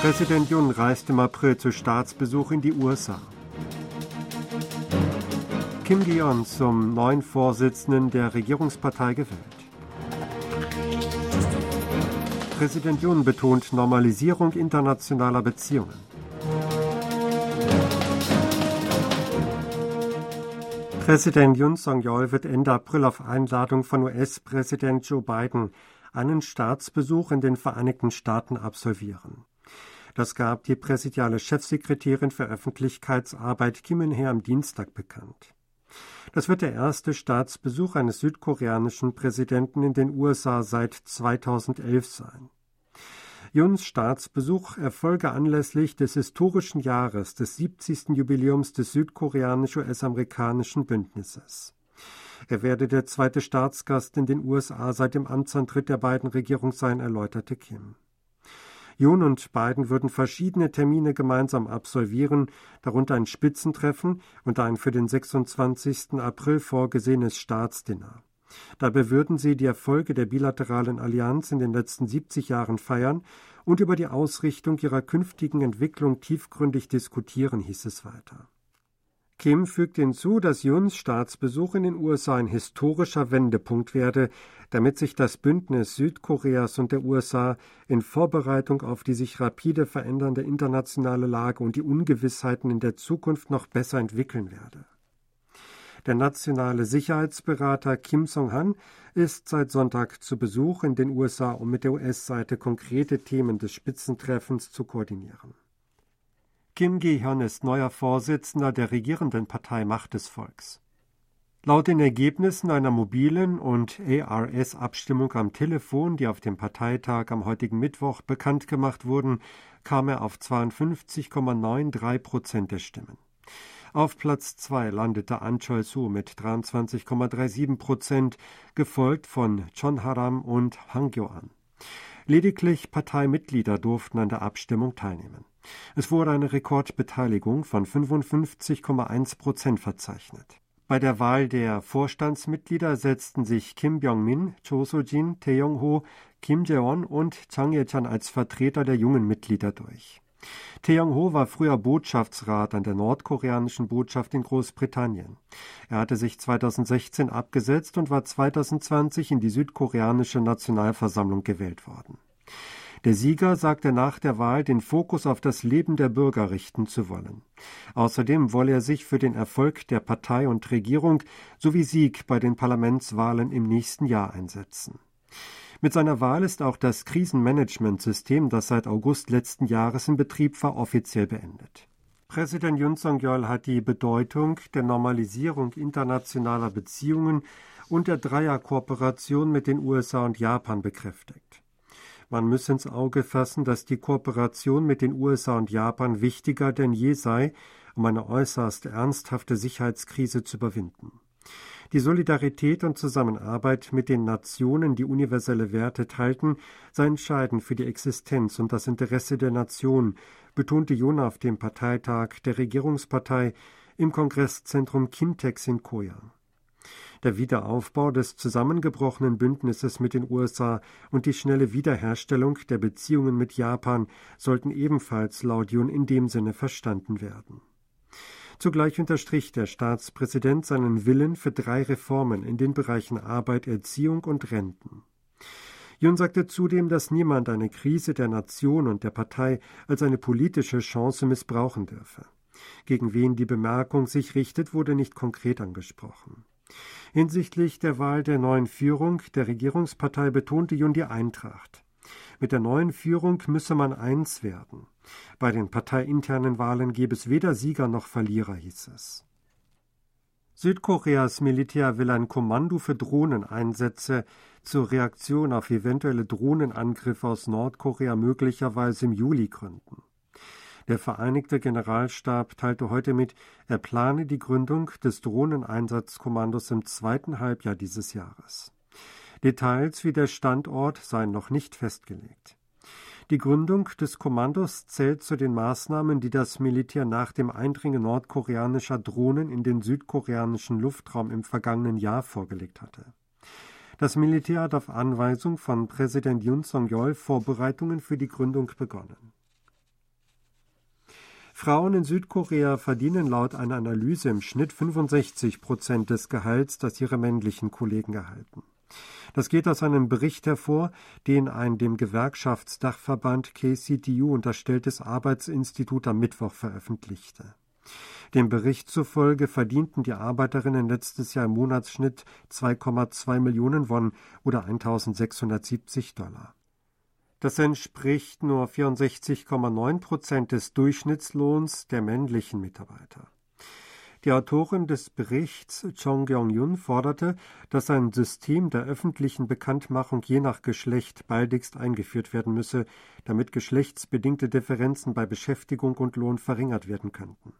Präsident Jun reist im April zu Staatsbesuch in die USA. Kim Gi-on zum neuen Vorsitzenden der Regierungspartei gewählt. Präsident Jun betont Normalisierung internationaler Beziehungen. Präsident Yoon Song-yeol wird Ende April auf Einladung von US-Präsident Joe Biden einen Staatsbesuch in den Vereinigten Staaten absolvieren. Das gab die präsidiale Chefsekretärin für Öffentlichkeitsarbeit Kim In-hee am Dienstag bekannt. Das wird der erste Staatsbesuch eines südkoreanischen Präsidenten in den USA seit 2011 sein. Juns Staatsbesuch erfolge anlässlich des historischen Jahres des 70. Jubiläums des südkoreanisch-US-amerikanischen Bündnisses. Er werde der zweite Staatsgast in den USA seit dem Amtsantritt der beiden Regierungen sein, erläuterte Kim. Jun und Biden würden verschiedene Termine gemeinsam absolvieren, darunter ein Spitzentreffen und ein für den 26. April vorgesehenes Staatsdinner. Dabei würden sie die Erfolge der bilateralen Allianz in den letzten 70 Jahren feiern und über die Ausrichtung ihrer künftigen Entwicklung tiefgründig diskutieren, hieß es weiter. Kim fügt hinzu, dass Juns Staatsbesuch in den USA ein historischer Wendepunkt werde, damit sich das Bündnis Südkoreas und der USA in Vorbereitung auf die sich rapide verändernde internationale Lage und die Ungewissheiten in der Zukunft noch besser entwickeln werde. Der nationale Sicherheitsberater Kim Song-han ist seit Sonntag zu Besuch in den USA, um mit der US-Seite konkrete Themen des Spitzentreffens zu koordinieren. Kim Gi-hyun ist neuer Vorsitzender der regierenden Partei Macht des Volks. Laut den Ergebnissen einer mobilen und ARS-Abstimmung am Telefon, die auf dem Parteitag am heutigen Mittwoch bekannt gemacht wurden, kam er auf 52,93 Prozent der Stimmen. Auf Platz 2 landete An Chol-su mit 23,37 Prozent, gefolgt von Chon Haram und Hang Gyo-an. Lediglich Parteimitglieder durften an der Abstimmung teilnehmen. Es wurde eine Rekordbeteiligung von 55,1 Prozent verzeichnet. Bei der Wahl der Vorstandsmitglieder setzten sich Kim Byung-min, Cho So-jin, Tae Yong-ho, Kim Jae-won und Chang Ye-chan als Vertreter der jungen Mitglieder durch. Tae Yong-ho war früher Botschaftsrat an der nordkoreanischen Botschaft in Großbritannien. Er hatte sich 2016 abgesetzt und war 2020 in die südkoreanische Nationalversammlung gewählt worden. Der Sieger sagte nach der Wahl, den Fokus auf das Leben der Bürger richten zu wollen. Außerdem wolle er sich für den Erfolg der Partei und Regierung sowie Sieg bei den Parlamentswahlen im nächsten Jahr einsetzen. Mit seiner Wahl ist auch das Krisenmanagementsystem, das seit August letzten Jahres in Betrieb war, offiziell beendet. Präsident Yun Song-yeol hat die Bedeutung der Normalisierung internationaler Beziehungen und der Dreierkooperation mit den USA und Japan bekräftigt. Man müsse ins Auge fassen, dass die Kooperation mit den USA und Japan wichtiger denn je sei, um eine äußerst ernsthafte Sicherheitskrise zu überwinden. Die Solidarität und Zusammenarbeit mit den Nationen, die universelle Werte teilten, sei entscheidend für die Existenz und das Interesse der Nation, betonte Jona auf dem Parteitag der Regierungspartei im Kongresszentrum Kintex in Koya. Der Wiederaufbau des zusammengebrochenen Bündnisses mit den USA und die schnelle Wiederherstellung der Beziehungen mit Japan sollten ebenfalls laut Jun in dem Sinne verstanden werden. Zugleich unterstrich der Staatspräsident seinen Willen für drei Reformen in den Bereichen Arbeit, Erziehung und Renten. Jun sagte zudem, dass niemand eine Krise der Nation und der Partei als eine politische Chance missbrauchen dürfe. Gegen wen die Bemerkung sich richtet, wurde nicht konkret angesprochen. Hinsichtlich der Wahl der neuen Führung der Regierungspartei betonte Jun die Eintracht. Mit der neuen Führung müsse man eins werden. Bei den parteiinternen Wahlen gebe es weder Sieger noch Verlierer, hieß es. Südkoreas Militär will ein Kommando für Drohneneinsätze zur Reaktion auf eventuelle Drohnenangriffe aus Nordkorea möglicherweise im Juli gründen. Der Vereinigte Generalstab teilte heute mit, er plane die Gründung des Drohneneinsatzkommandos im zweiten Halbjahr dieses Jahres. Details wie der Standort seien noch nicht festgelegt. Die Gründung des Kommandos zählt zu den Maßnahmen, die das Militär nach dem Eindringen nordkoreanischer Drohnen in den südkoreanischen Luftraum im vergangenen Jahr vorgelegt hatte. Das Militär hat auf Anweisung von Präsident Yoon Song-yeol Vorbereitungen für die Gründung begonnen. Frauen in Südkorea verdienen laut einer Analyse im Schnitt 65 Prozent des Gehalts, das ihre männlichen Kollegen erhalten. Das geht aus einem Bericht hervor, den ein dem Gewerkschaftsdachverband KCTU unterstelltes Arbeitsinstitut am Mittwoch veröffentlichte. Dem Bericht zufolge verdienten die Arbeiterinnen letztes Jahr im Monatsschnitt 2,2 Millionen Won oder 1670 Dollar. Das entspricht nur 64,9 Prozent des Durchschnittslohns der männlichen Mitarbeiter. Die Autorin des Berichts Chong Kyung-yun forderte, dass ein System der öffentlichen Bekanntmachung je nach Geschlecht baldigst eingeführt werden müsse, damit geschlechtsbedingte Differenzen bei Beschäftigung und Lohn verringert werden könnten.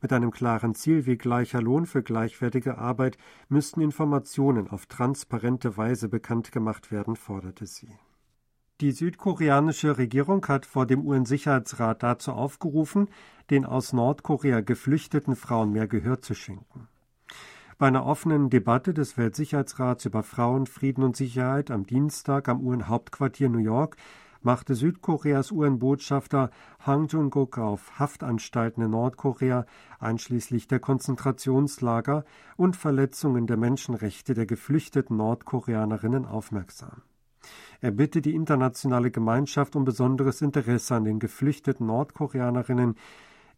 Mit einem klaren Ziel wie gleicher Lohn für gleichwertige Arbeit müssten Informationen auf transparente Weise bekannt gemacht werden, forderte sie. Die südkoreanische Regierung hat vor dem UN-Sicherheitsrat dazu aufgerufen, den aus Nordkorea geflüchteten Frauen mehr Gehör zu schenken. Bei einer offenen Debatte des Weltsicherheitsrats über Frauen, Frieden und Sicherheit am Dienstag am UN-Hauptquartier New York machte Südkoreas UN-Botschafter Hang Jung-guk auf Haftanstalten in Nordkorea, einschließlich der Konzentrationslager und Verletzungen der Menschenrechte der geflüchteten Nordkoreanerinnen aufmerksam. Er bittet die internationale Gemeinschaft um besonderes Interesse an den geflüchteten Nordkoreanerinnen,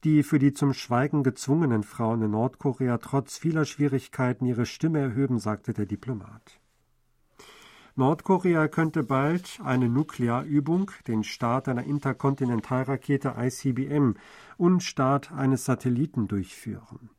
die für die zum Schweigen gezwungenen Frauen in Nordkorea trotz vieler Schwierigkeiten ihre Stimme erhöben, sagte der Diplomat. Nordkorea könnte bald eine Nuklearübung, den Start einer Interkontinentalrakete ICBM und Start eines Satelliten durchführen.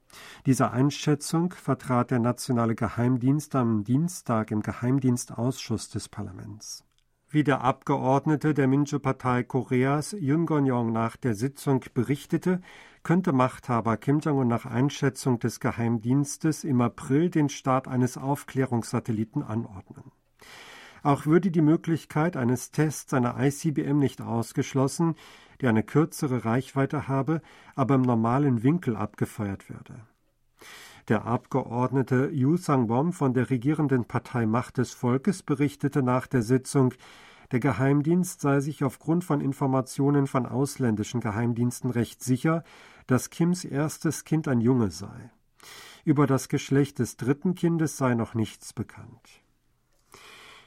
Diese Einschätzung vertrat der nationale Geheimdienst am Dienstag im Geheimdienstausschuss des Parlaments. Wie der Abgeordnete der Minju-Partei Koreas Yun Gon-yong nach der Sitzung berichtete, könnte Machthaber Kim Jong-un nach Einschätzung des Geheimdienstes im April den Start eines Aufklärungssatelliten anordnen. Auch würde die Möglichkeit eines Tests einer ICBM nicht ausgeschlossen, die eine kürzere Reichweite habe, aber im normalen Winkel abgefeuert werde. Der Abgeordnete Yu Sang-bom von der regierenden Partei Macht des Volkes berichtete nach der Sitzung, der Geheimdienst sei sich aufgrund von Informationen von ausländischen Geheimdiensten recht sicher, dass Kims erstes Kind ein Junge sei. Über das Geschlecht des dritten Kindes sei noch nichts bekannt.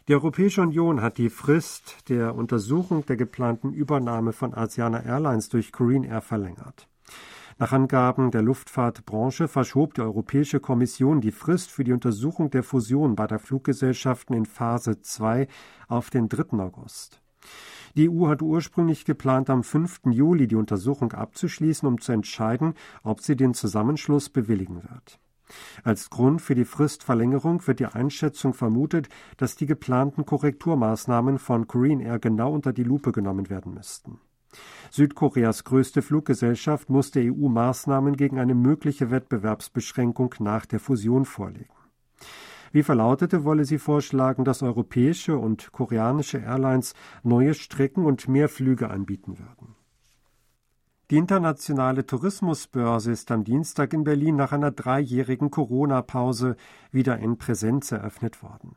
Die Europäische Union hat die Frist der Untersuchung der geplanten Übernahme von Asiana Airlines durch Korean Air verlängert. Nach Angaben der Luftfahrtbranche verschob die Europäische Kommission die Frist für die Untersuchung der Fusion beider Fluggesellschaften in Phase 2 auf den 3. August. Die EU hat ursprünglich geplant, am 5. Juli die Untersuchung abzuschließen, um zu entscheiden, ob sie den Zusammenschluss bewilligen wird. Als Grund für die Fristverlängerung wird die Einschätzung vermutet, dass die geplanten Korrekturmaßnahmen von Korean Air genau unter die Lupe genommen werden müssten. Südkoreas größte Fluggesellschaft muss der EU Maßnahmen gegen eine mögliche Wettbewerbsbeschränkung nach der Fusion vorlegen. Wie verlautete, wolle sie vorschlagen, dass europäische und koreanische Airlines neue Strecken und mehr Flüge anbieten würden. Die internationale Tourismusbörse ist am Dienstag in Berlin nach einer dreijährigen Corona-Pause wieder in Präsenz eröffnet worden.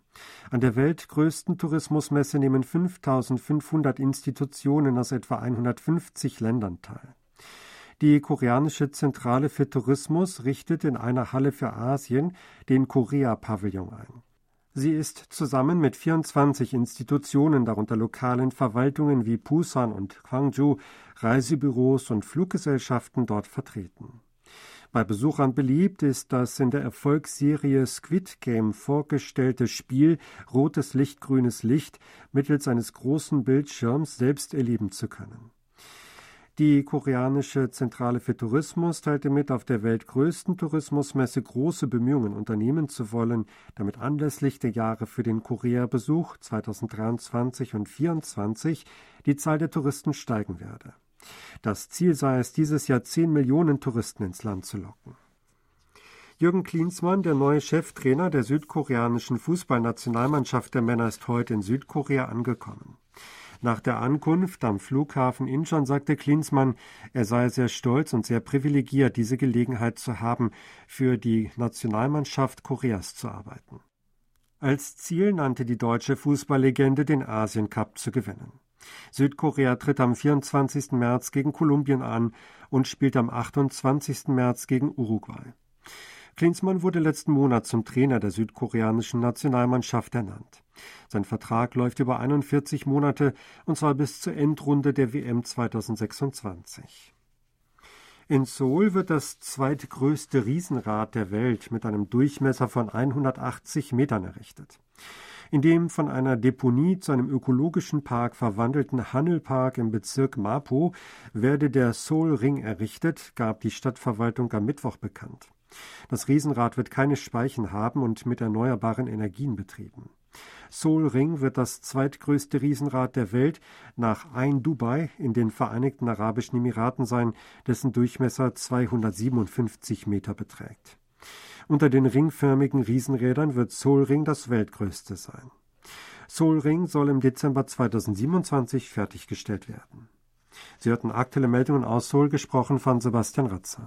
An der weltgrößten Tourismusmesse nehmen 5500 Institutionen aus etwa 150 Ländern teil. Die koreanische Zentrale für Tourismus richtet in einer Halle für Asien den Korea-Pavillon ein. Sie ist zusammen mit 24 Institutionen, darunter lokalen Verwaltungen wie Busan und Gwangju, Reisebüros und Fluggesellschaften dort vertreten. Bei Besuchern beliebt ist das in der Erfolgsserie Squid Game vorgestellte Spiel Rotes Licht, grünes Licht mittels eines großen Bildschirms selbst erleben zu können. Die koreanische Zentrale für Tourismus teilte mit, auf der weltgrößten Tourismusmesse große Bemühungen unternehmen zu wollen, damit anlässlich der Jahre für den Korea-Besuch 2023 und 2024 die Zahl der Touristen steigen werde. Das Ziel sei es, dieses Jahr 10 Millionen Touristen ins Land zu locken. Jürgen Klinsmann, der neue Cheftrainer der südkoreanischen Fußballnationalmannschaft der Männer, ist heute in Südkorea angekommen. Nach der Ankunft am Flughafen Incheon sagte Klinsmann, er sei sehr stolz und sehr privilegiert, diese Gelegenheit zu haben, für die Nationalmannschaft Koreas zu arbeiten. Als Ziel nannte die deutsche Fußballlegende den Asien Cup zu gewinnen. Südkorea tritt am 24. März gegen Kolumbien an und spielt am 28. März gegen Uruguay. Klinsmann wurde letzten Monat zum Trainer der südkoreanischen Nationalmannschaft ernannt. Sein Vertrag läuft über 41 Monate und zwar bis zur Endrunde der WM 2026. In Seoul wird das zweitgrößte Riesenrad der Welt mit einem Durchmesser von 180 Metern errichtet. In dem von einer Deponie zu einem ökologischen Park verwandelten Handelpark im Bezirk Mapo werde der Seoul Ring errichtet, gab die Stadtverwaltung am Mittwoch bekannt. Das Riesenrad wird keine Speichen haben und mit erneuerbaren Energien betrieben. Seoul Ring wird das zweitgrößte Riesenrad der Welt nach Ein Dubai in den Vereinigten Arabischen Emiraten sein, dessen Durchmesser 257 Meter beträgt. Unter den ringförmigen Riesenrädern wird Seoul Ring das weltgrößte sein. Seoul Ring soll im Dezember 2027 fertiggestellt werden. Sie hörten aktuelle Meldungen aus Seoul, gesprochen von Sebastian Ratzer.